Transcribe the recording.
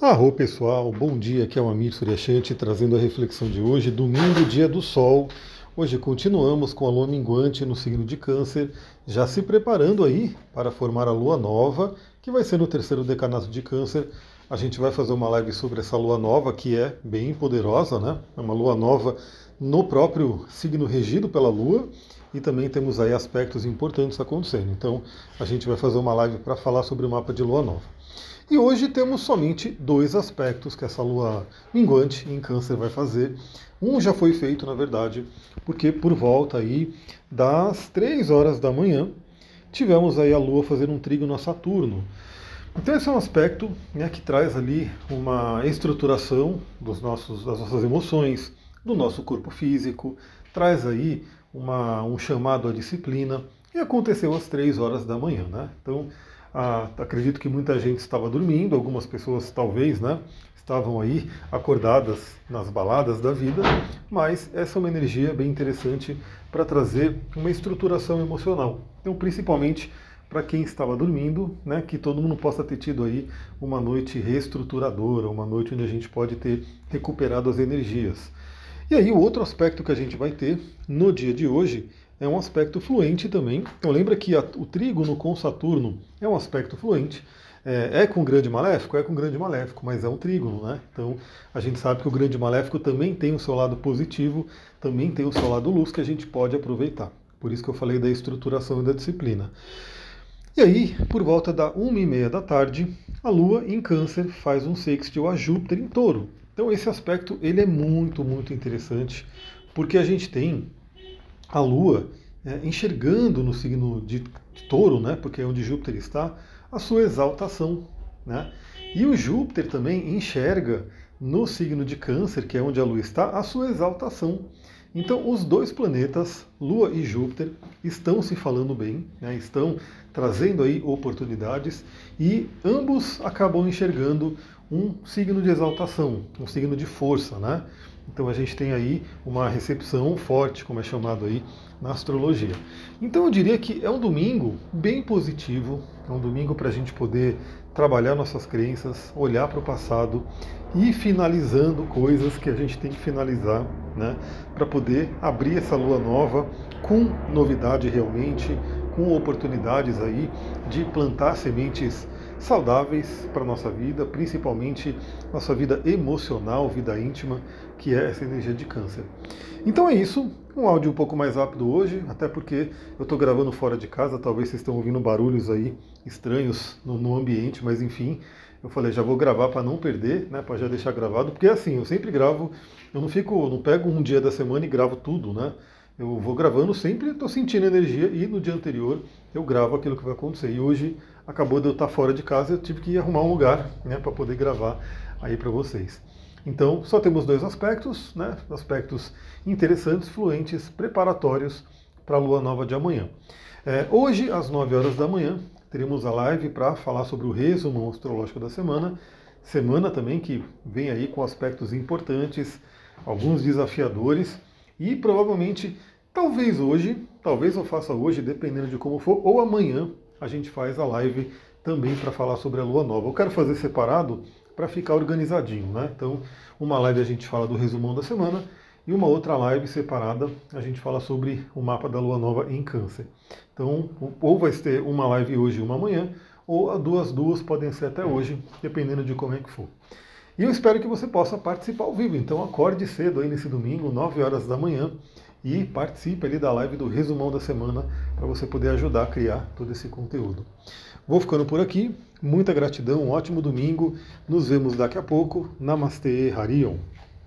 Arro pessoal, bom dia, aqui é o Amir Suryashanti trazendo a reflexão de hoje, domingo, dia do sol. Hoje continuamos com a lua minguante no signo de câncer, já se preparando aí para formar a lua nova, que vai ser no terceiro decanato de câncer. A gente vai fazer uma live sobre essa lua nova, que é bem poderosa, né? É uma lua nova no próprio signo regido pela lua, e também temos aí aspectos importantes acontecendo. Então, a gente vai fazer uma live para falar sobre o mapa de lua nova. E hoje temos somente dois aspectos que essa lua minguante em câncer vai fazer. Um já foi feito, na verdade, porque por volta aí das 3 horas da manhã tivemos aí a lua fazendo um trígono a Saturno. Então esse é um aspecto né, que traz ali uma estruturação dos nossos, das nossas emoções, do nosso corpo físico, traz aí uma, um chamado à disciplina, e aconteceu às 3 horas da manhã. Né? Então ah, acredito que muita gente estava dormindo, algumas pessoas talvez, né? Estavam aí acordadas nas baladas da vida, mas essa é uma energia bem interessante para trazer uma estruturação emocional. Então, principalmente para quem estava dormindo, né, que todo mundo possa ter tido aí uma noite reestruturadora, uma noite onde a gente pode ter recuperado as energias. E aí o outro aspecto que a gente vai ter no dia de hoje é um aspecto fluente também. Então lembra que a, o trígono com Saturno é um aspecto fluente. É, é, com grande maléfico? É com grande maléfico, mas é um trígono, né? Então a gente sabe que o grande maléfico também tem o seu lado positivo, também tem o seu lado luz que a gente pode aproveitar. Por isso que eu falei da estruturação e da disciplina. E aí, por volta da uma e meia da tarde, a Lua em Câncer faz um sextil a Júpiter em Touro. Então esse aspecto ele é muito, muito interessante, porque a gente tem a Lua é, enxergando no signo de touro, né, porque é onde Júpiter está, a sua exaltação. Né? E o Júpiter também enxerga no signo de Câncer, que é onde a Lua está, a sua exaltação. Então, os dois planetas, Lua e Júpiter, estão se falando bem, né, estão trazendo aí oportunidades e ambos acabam enxergando um signo de exaltação, um signo de força, né? Então a gente tem aí uma recepção forte, como é chamado aí na astrologia. Então eu diria que é um domingo bem positivo, é um domingo para a gente poder trabalhar nossas crenças, olhar para o passado e finalizando coisas que a gente tem que finalizar, né, para poder abrir essa lua nova com novidade realmente, com oportunidades aí de plantar sementes saudáveis para a nossa vida, principalmente nossa vida emocional, vida íntima, que é essa energia de câncer. Então é isso, um áudio um pouco mais rápido hoje, até porque eu estou gravando fora de casa, talvez vocês estão ouvindo barulhos aí estranhos no, no ambiente, mas enfim, eu falei, já vou gravar para não perder, né, para já deixar gravado, porque assim, eu sempre gravo, eu não fico, não pego um dia da semana e gravo tudo, né? Eu vou gravando sempre, estou sentindo energia e no dia anterior eu gravo aquilo que vai acontecer. E hoje acabou de eu estar fora de casa, eu tive que arrumar um lugar né, para poder gravar aí para vocês. Então, só temos dois aspectos, né, aspectos interessantes, fluentes, preparatórios para a lua nova de amanhã. É, hoje, às 9 horas da manhã, teremos a live para falar sobre o resumo astrológico da semana. Semana também que vem aí com aspectos importantes, alguns desafiadores e provavelmente, talvez hoje, talvez eu faça hoje, dependendo de como for, ou amanhã a gente faz a live também para falar sobre a lua nova. Eu quero fazer separado para ficar organizadinho, né? Então, uma live a gente fala do resumão da semana e uma outra live separada a gente fala sobre o mapa da lua nova em Câncer. Então, ou vai ter uma live hoje e uma amanhã, ou duas duas podem ser até hoje, dependendo de como é que for. E eu espero que você possa participar ao vivo. Então acorde cedo aí nesse domingo, 9 horas da manhã, e participe ali da live do resumão da semana para você poder ajudar a criar todo esse conteúdo. Vou ficando por aqui. Muita gratidão, um ótimo domingo. Nos vemos daqui a pouco. Namastê, Harion.